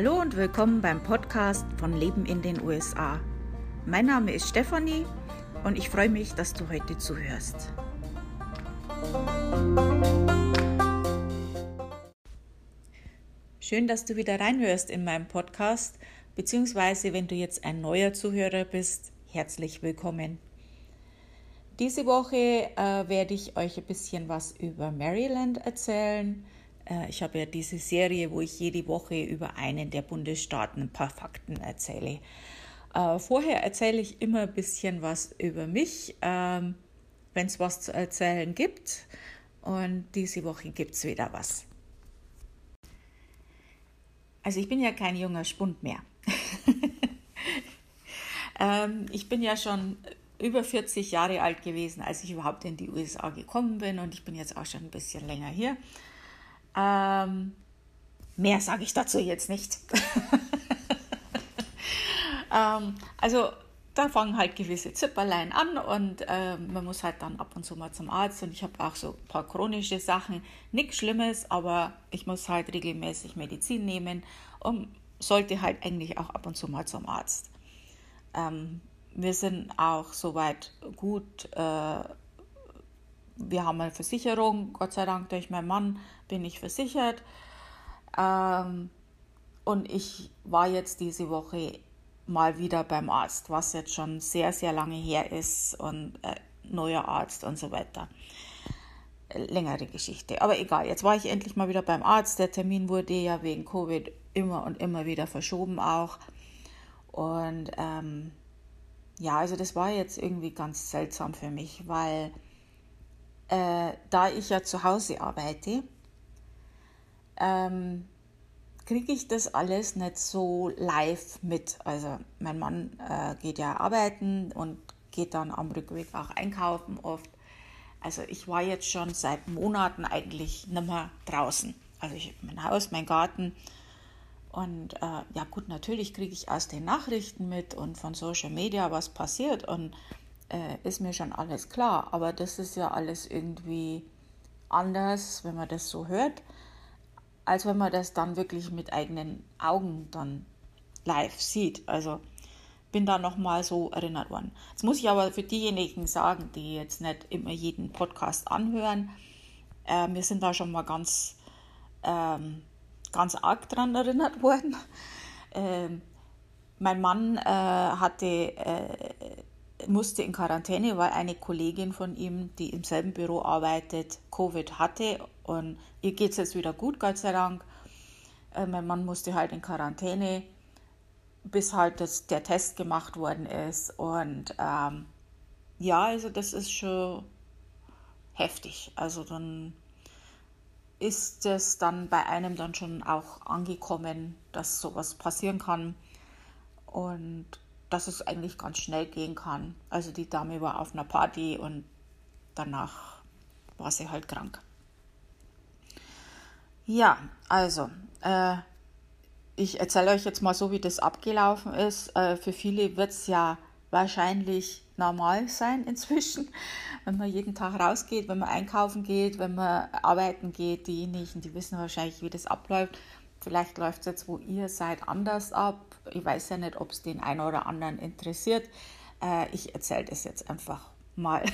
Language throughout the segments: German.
Hallo und willkommen beim Podcast von Leben in den USA. Mein Name ist Stefanie und ich freue mich, dass du heute zuhörst. Schön, dass du wieder reinhörst in meinem Podcast, beziehungsweise wenn du jetzt ein neuer Zuhörer bist, herzlich willkommen. Diese Woche äh, werde ich euch ein bisschen was über Maryland erzählen. Äh, ich habe ja diese Serie, wo ich jede Woche über einen der Bundesstaaten ein paar Fakten erzähle. Äh, vorher erzähle ich immer ein bisschen was über mich, ähm, wenn es was zu erzählen gibt. Und diese Woche gibt es wieder was. Also ich bin ja kein junger Spund mehr. ähm, ich bin ja schon über 40 Jahre alt gewesen, als ich überhaupt in die USA gekommen bin und ich bin jetzt auch schon ein bisschen länger hier. Ähm, mehr sage ich dazu jetzt nicht. ähm, also da fangen halt gewisse Zipperlein an und äh, man muss halt dann ab und zu mal zum Arzt und ich habe auch so ein paar chronische Sachen, nichts Schlimmes, aber ich muss halt regelmäßig Medizin nehmen und sollte halt eigentlich auch ab und zu mal zum Arzt. Ähm, wir sind auch soweit gut. Äh, wir haben eine Versicherung, Gott sei Dank durch meinen Mann bin ich versichert. Ähm, und ich war jetzt diese Woche mal wieder beim Arzt, was jetzt schon sehr, sehr lange her ist und äh, neuer Arzt und so weiter. Längere Geschichte. Aber egal, jetzt war ich endlich mal wieder beim Arzt. Der Termin wurde ja wegen Covid immer und immer wieder verschoben auch. Und ähm, ja, also das war jetzt irgendwie ganz seltsam für mich, weil äh, da ich ja zu Hause arbeite, ähm, kriege ich das alles nicht so live mit. Also mein Mann äh, geht ja arbeiten und geht dann am Rückweg auch einkaufen oft. Also ich war jetzt schon seit Monaten eigentlich nicht mehr draußen. Also ich mein Haus, mein Garten. Und äh, ja gut, natürlich kriege ich aus den Nachrichten mit und von Social Media, was passiert. Und äh, ist mir schon alles klar. Aber das ist ja alles irgendwie anders, wenn man das so hört als wenn man das dann wirklich mit eigenen Augen dann live sieht. Also bin da nochmal so erinnert worden. Jetzt muss ich aber für diejenigen sagen, die jetzt nicht immer jeden Podcast anhören, äh, wir sind da schon mal ganz, ähm, ganz arg dran erinnert worden. Ähm, mein Mann äh, hatte, äh, musste in Quarantäne, weil eine Kollegin von ihm, die im selben Büro arbeitet, Covid hatte und ihr geht es jetzt wieder gut, Gott sei Dank. Äh, mein Mann musste halt in Quarantäne, bis halt das, der Test gemacht worden ist. Und ähm, ja, also das ist schon heftig. Also dann ist es dann bei einem dann schon auch angekommen, dass sowas passieren kann und dass es eigentlich ganz schnell gehen kann. Also die Dame war auf einer Party und danach war sie halt krank. Ja, also, äh, ich erzähle euch jetzt mal so, wie das abgelaufen ist. Äh, für viele wird es ja wahrscheinlich normal sein inzwischen, wenn man jeden Tag rausgeht, wenn man einkaufen geht, wenn man arbeiten geht. Diejenigen, die wissen wahrscheinlich, wie das abläuft. Vielleicht läuft es jetzt, wo ihr seid, anders ab. Ich weiß ja nicht, ob es den einen oder anderen interessiert. Äh, ich erzähle das jetzt einfach mal.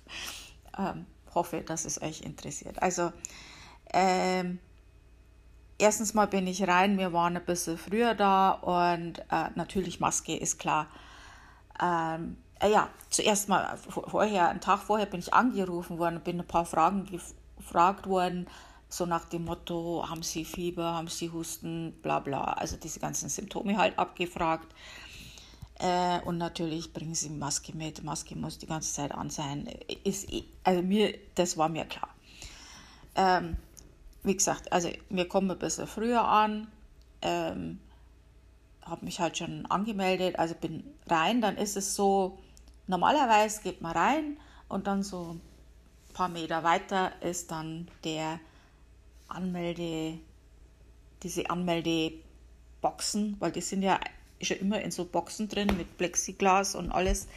ähm, hoffe, dass es euch interessiert. Also, ähm, erstens mal bin ich rein, wir waren ein bisschen früher da und äh, natürlich Maske ist klar. Ähm, äh, ja, zuerst mal vorher, einen Tag vorher bin ich angerufen worden, bin ein paar Fragen gefragt worden, so nach dem Motto, haben Sie Fieber, haben Sie Husten, bla bla, also diese ganzen Symptome halt abgefragt. Äh, und natürlich bringen Sie Maske mit, Maske muss die ganze Zeit an sein. Ist, also mir, das war mir klar. Ähm, wie gesagt, also wir kommen ein bisschen früher an, ähm, habe mich halt schon angemeldet, also bin rein, dann ist es so, normalerweise geht man rein und dann so ein paar Meter weiter ist dann der Anmelde, diese Anmeldeboxen, weil die sind ja schon immer in so Boxen drin mit Plexiglas und alles.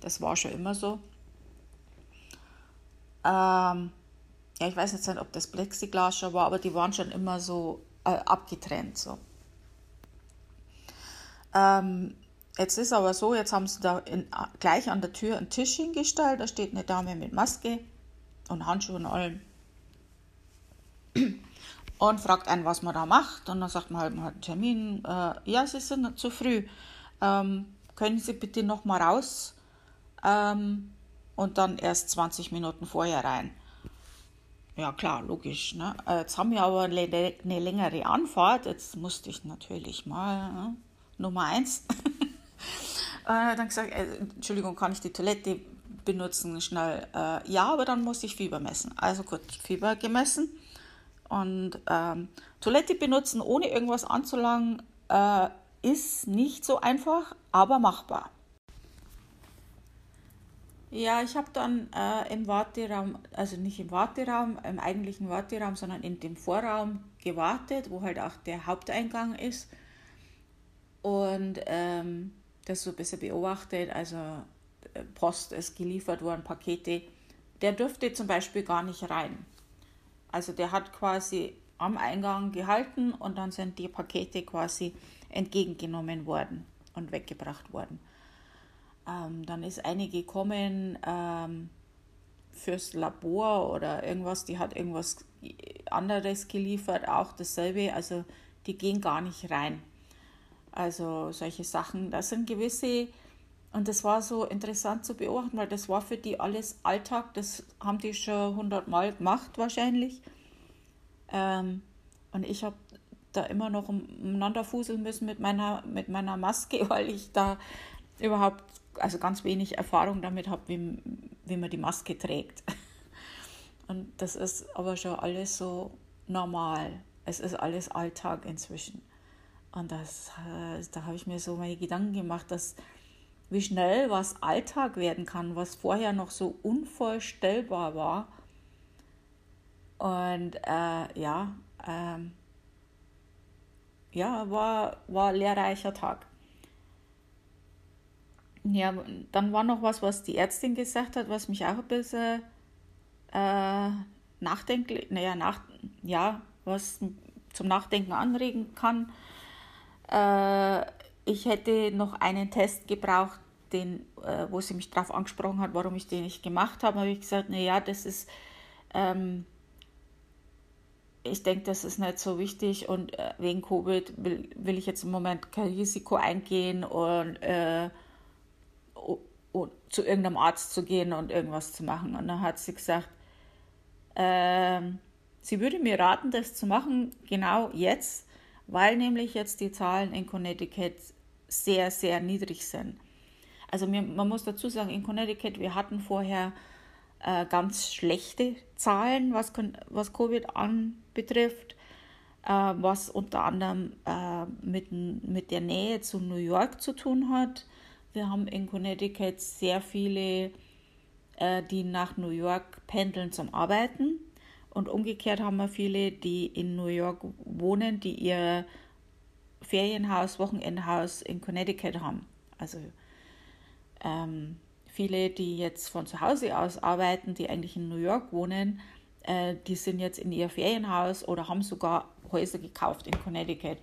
Das war schon immer so. Ähm, ja, ich weiß nicht, ob das Plexiglas schon war, aber die waren schon immer so äh, abgetrennt. So. Ähm, jetzt ist aber so, jetzt haben sie da in, gleich an der Tür einen Tisch hingestellt, da steht eine Dame mit Maske und Handschuhen und allem und fragt einen, was man da macht. Und dann sagt man halt, man hat einen Termin. Äh, ja, Sie sind zu früh. Ähm, können Sie bitte noch mal raus ähm, und dann erst 20 Minuten vorher rein. Ja, klar, logisch. Ne? Äh, jetzt haben wir aber eine, längere Anfahrt. Jetzt musste ich natürlich mal ne? Nummer eins. äh, dann gesagt, äh, Entschuldigung, kann ich die Toilette benutzen schnell? Äh, ja, aber dann muss ich Fieber messen. Also gut, Fieber gemessen und ähm, Toilette benutzen, ohne irgendwas anzulangen, äh, ist nicht so einfach, aber machbar. Ja, ich habe dann äh, im Warteraum, also nicht im Warteraum, im eigentlichen Warteraum, sondern in dem Vorraum gewartet, wo halt auch der Haupteingang ist. Und ähm, das so ein bisschen beobachtet. Also äh, Post ist geliefert worden, Pakete. Der dürfte zum Beispiel gar nicht rein. Also der hat quasi am Eingang gehalten und dann sind die Pakete quasi entgegengenommen worden und weggebracht worden. Ähm, dann ist eine gekommen ähm, fürs Labor oder irgendwas, die hat irgendwas anderes geliefert, auch dasselbe. Also die gehen gar nicht rein. Also solche Sachen, das sind gewisse, und das war so interessant zu beobachten, weil das war für die alles Alltag, das haben die schon hundertmal gemacht wahrscheinlich. Ähm, und ich habe da immer noch umeinander fuseln müssen mit meiner, mit meiner Maske, weil ich da überhaupt, also ganz wenig Erfahrung damit habe, wie, wie man die Maske trägt. Und das ist aber schon alles so normal. Es ist alles Alltag inzwischen. Und das, äh, da habe ich mir so meine Gedanken gemacht, dass wie schnell was Alltag werden kann, was vorher noch so unvorstellbar war. Und äh, ja, ähm, ja, war, war lehrreicher Tag. Ja, dann war noch was, was die Ärztin gesagt hat, was mich auch ein bisschen äh, nachdenklich, naja, nach, ja, was zum Nachdenken anregen kann. Äh, ich hätte noch einen Test gebraucht, den, äh, wo sie mich darauf angesprochen hat, warum ich den nicht gemacht habe. habe ich gesagt, naja, das ist, ähm, ich denke, das ist nicht so wichtig und äh, wegen Covid will, will ich jetzt im Moment kein Risiko eingehen und, äh, und zu irgendeinem Arzt zu gehen und irgendwas zu machen. Und dann hat sie gesagt, äh, sie würde mir raten, das zu machen, genau jetzt, weil nämlich jetzt die Zahlen in Connecticut sehr, sehr niedrig sind. Also man muss dazu sagen, in Connecticut, wir hatten vorher äh, ganz schlechte Zahlen, was, was Covid anbetrifft, äh, was unter anderem äh, mit, mit der Nähe zu New York zu tun hat. Wir haben in Connecticut sehr viele, äh, die nach New York pendeln zum Arbeiten. Und umgekehrt haben wir viele, die in New York wohnen, die ihr Ferienhaus, Wochenendhaus in Connecticut haben. Also ähm, viele, die jetzt von zu Hause aus arbeiten, die eigentlich in New York wohnen, äh, die sind jetzt in ihr Ferienhaus oder haben sogar Häuser gekauft in Connecticut.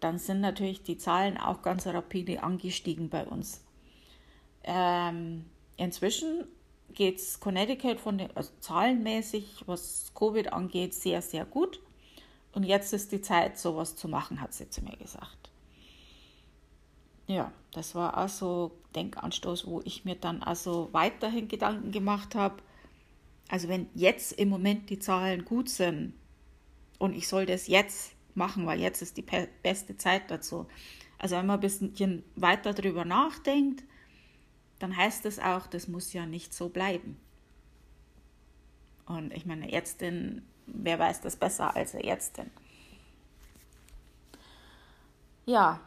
Dann sind natürlich die Zahlen auch ganz rapide angestiegen bei uns. Ähm, inzwischen geht es Connecticut von den, also zahlenmäßig, was Covid angeht, sehr, sehr gut. Und jetzt ist die Zeit, sowas zu machen, hat sie zu mir gesagt ja, das war auch so Denkanstoß, wo ich mir dann also weiterhin Gedanken gemacht habe. Also wenn jetzt im Moment die Zahlen gut sind und ich soll das jetzt machen, weil jetzt ist die beste Zeit dazu. Also wenn man ein bisschen weiter darüber nachdenkt, dann heißt das auch, das muss ja nicht so bleiben. Und ich meine, Ärztin wer weiß das besser als eine Ärztin. Ja,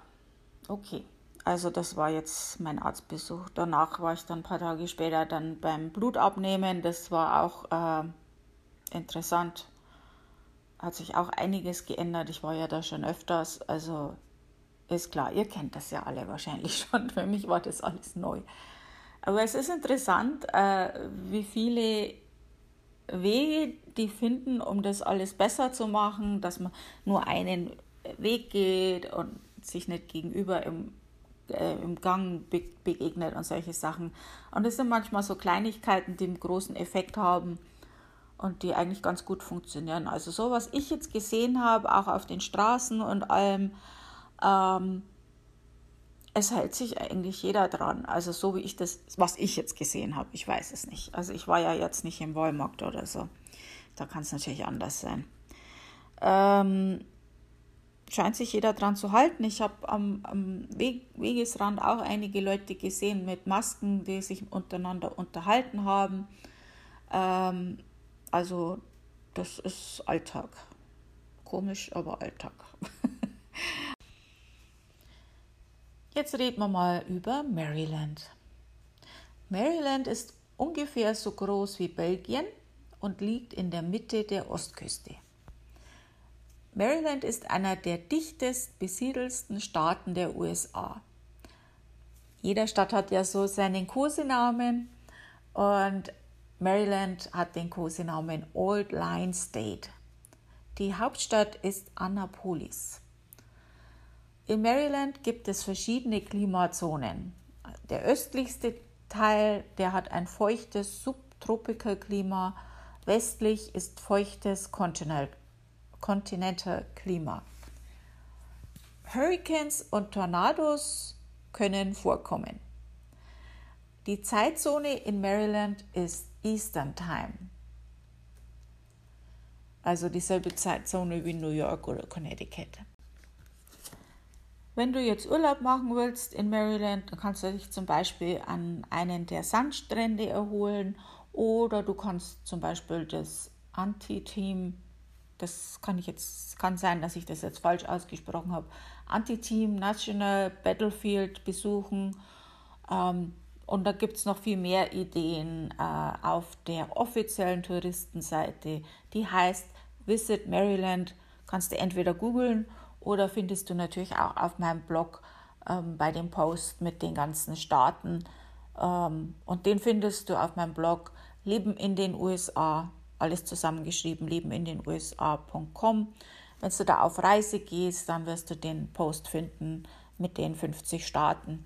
okay. Also das war jetzt mein Arztbesuch. Danach war ich dann ein paar Tage später dann beim Blutabnehmen. Das war auch äh, interessant. Hat sich auch einiges geändert. Ich war ja da schon öfters. Also ist klar, ihr kennt das ja alle wahrscheinlich schon. Für mich war das alles neu. Aber es ist interessant, äh, wie viele Wege die finden, um das alles besser zu machen, dass man nur einen Weg geht und sich nicht gegenüber im, äh, im Gang be begegnet und solche Sachen. Und es sind manchmal so Kleinigkeiten, die einen großen Effekt haben und die eigentlich ganz gut funktionieren. Also so, was ich jetzt gesehen habe, auch auf den Straßen und allem, ähm, es hält sich eigentlich jeder dran. Also so wie ich das, was ich jetzt gesehen habe, ich weiß es nicht. Also ich war ja jetzt nicht im Walmart oder so. Da kann es natürlich anders sein. Ähm, scheint sich jeder dran zu halten. Ich habe am, am Weg, Wegesrand auch einige Leute gesehen mit Masken, die sich untereinander unterhalten haben. Ähm, also das ist Alltag. Komisch, aber Alltag. Jetzt reden wir mal über Maryland. Maryland ist ungefähr so groß wie Belgien und liegt in der Mitte der Ostküste. Maryland ist einer der dichtest besiedelsten Staaten der USA. Jeder Stadt hat ja so seinen Kosenamen und Maryland hat den Kosenamen Old Line State. Die Hauptstadt ist Annapolis. In Maryland gibt es verschiedene Klimazonen. Der östlichste Teil, der hat ein feuchtes Subtropical-Klima. Westlich ist feuchtes Continental-Klima. Hurricanes und Tornados können vorkommen. Die Zeitzone in Maryland ist Eastern Time. Also dieselbe Zeitzone wie New York oder Connecticut. Wenn du jetzt Urlaub machen willst in Maryland, dann kannst du dich zum Beispiel an einen der Sandstrände erholen oder du kannst zum Beispiel das Anti-Team, das kann ich jetzt, kann sein, dass ich das jetzt falsch ausgesprochen habe, Anti-Team National Battlefield besuchen. Ähm, und da gibt es noch viel mehr Ideen äh, auf der offiziellen Touristenseite, die heißt Visit Maryland. Kannst du entweder googeln oder findest du natürlich auch auf meinem Blog ähm, bei dem Post mit den ganzen Staaten. Ähm, und den findest du auf meinem Blog Leben in den USA, alles zusammengeschrieben, leben in den USA.com. Wenn du da auf Reise gehst, dann wirst du den Post finden mit den 50 Staaten.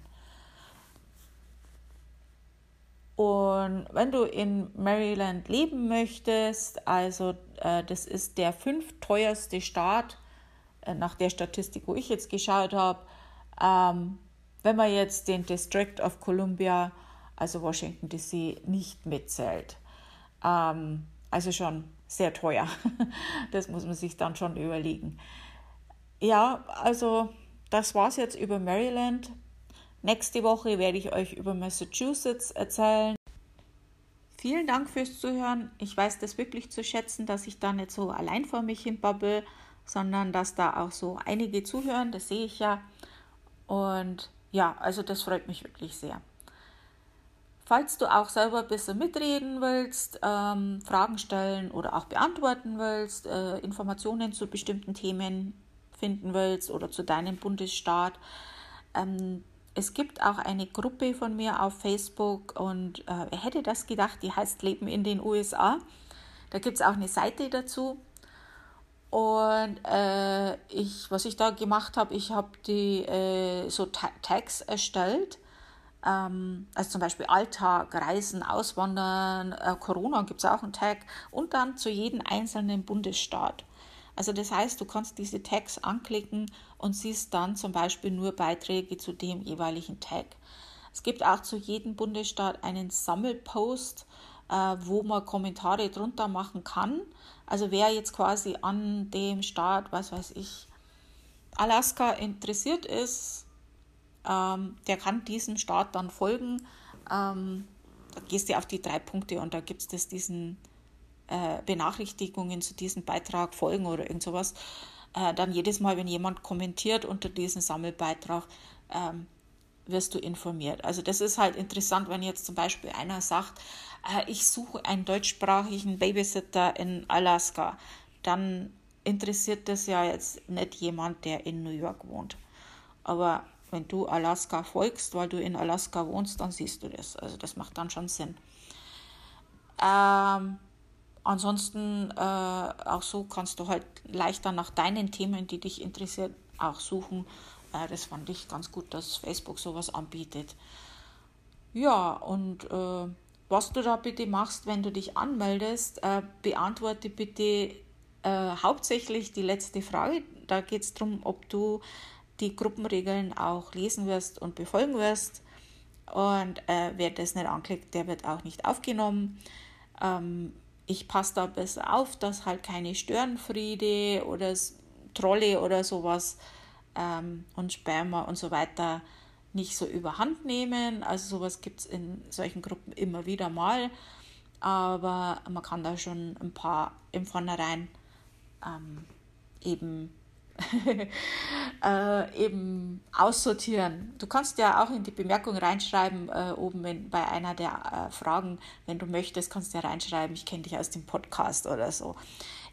Und wenn du in Maryland leben möchtest, also äh, das ist der fünfteuerste Staat nach der Statistik, wo ich jetzt geschaut habe, ähm, wenn man jetzt den District of Columbia, also Washington DC, nicht mitzählt. Ähm, also schon sehr teuer. Das muss man sich dann schon überlegen. Ja, also das war es jetzt über Maryland. Nächste Woche werde ich euch über Massachusetts erzählen. Vielen Dank fürs Zuhören. Ich weiß das wirklich zu schätzen, dass ich da nicht so allein vor mich hin babbel sondern dass da auch so einige zuhören, das sehe ich ja. Und ja, also das freut mich wirklich sehr. Falls du auch selber ein bisschen mitreden willst, ähm, Fragen stellen oder auch beantworten willst, äh, Informationen zu bestimmten Themen finden willst oder zu deinem Bundesstaat, ähm, es gibt auch eine Gruppe von mir auf Facebook und äh, wer hätte das gedacht, die heißt Leben in den USA. Da gibt es auch eine Seite dazu. Und äh, ich, was ich da gemacht habe, ich habe die äh, so Tags erstellt. Ähm, also zum Beispiel Alltag, Reisen, Auswandern, äh, Corona gibt es auch einen Tag und dann zu jedem einzelnen Bundesstaat. Also das heißt, du kannst diese Tags anklicken und siehst dann zum Beispiel nur Beiträge zu dem jeweiligen Tag. Es gibt auch zu jedem Bundesstaat einen Sammelpost, wo man Kommentare drunter machen kann. Also wer jetzt quasi an dem Staat, was weiß ich, Alaska interessiert ist, ähm, der kann diesem Staat dann folgen. Ähm, da gehst du auf die drei Punkte und da gibt es diesen äh, Benachrichtigungen zu diesem Beitrag folgen oder irgend sowas, äh, dann jedes Mal, wenn jemand kommentiert unter diesem Sammelbeitrag, ähm, wirst du informiert. Also das ist halt interessant, wenn jetzt zum Beispiel einer sagt, äh, ich suche einen deutschsprachigen Babysitter in Alaska, dann interessiert das ja jetzt nicht jemand, der in New York wohnt. Aber wenn du Alaska folgst, weil du in Alaska wohnst, dann siehst du das. Also das macht dann schon Sinn. Ähm, ansonsten äh, auch so kannst du halt leichter nach deinen Themen, die dich interessieren, auch suchen. Äh, das fand ich ganz gut, dass Facebook sowas anbietet. Ja, und äh, was du da bitte machst, wenn du dich anmeldest, äh, beantworte bitte äh, hauptsächlich die letzte Frage. Da geht es darum, ob du die Gruppenregeln auch lesen wirst und befolgen wirst. Und äh, wer das nicht anklickt, der wird auch nicht aufgenommen. Ähm, ich passe da besser auf, dass halt keine Störenfriede oder Trolle oder sowas ähm, und Spammer und so weiter nicht so überhand nehmen. Also sowas gibt es in solchen Gruppen immer wieder mal. Aber man kann da schon ein paar im Vornherein ähm, eben äh, eben aussortieren. Du kannst ja auch in die Bemerkung reinschreiben, äh, oben in, bei einer der äh, Fragen, wenn du möchtest, kannst du ja reinschreiben, ich kenne dich aus dem Podcast oder so.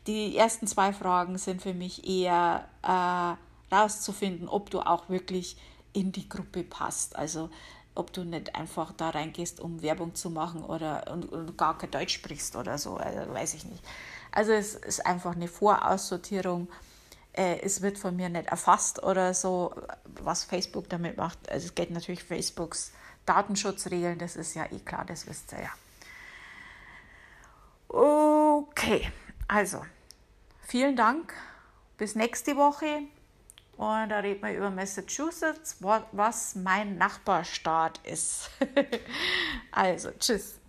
Die ersten zwei Fragen sind für mich eher äh, rauszufinden, ob du auch wirklich in die Gruppe passt. Also ob du nicht einfach da reingehst, um Werbung zu machen oder und, und gar kein Deutsch sprichst oder so, also, weiß ich nicht. Also es ist einfach eine Voraussortierung äh, es wird von mir nicht erfasst oder so, was Facebook damit macht. Also es geht natürlich Facebooks Datenschutzregeln, das ist ja eh klar, das wisst ihr ja. Okay, also vielen Dank. Bis nächste Woche. Und da reden wir über Massachusetts, was mein Nachbarstaat ist. also, tschüss.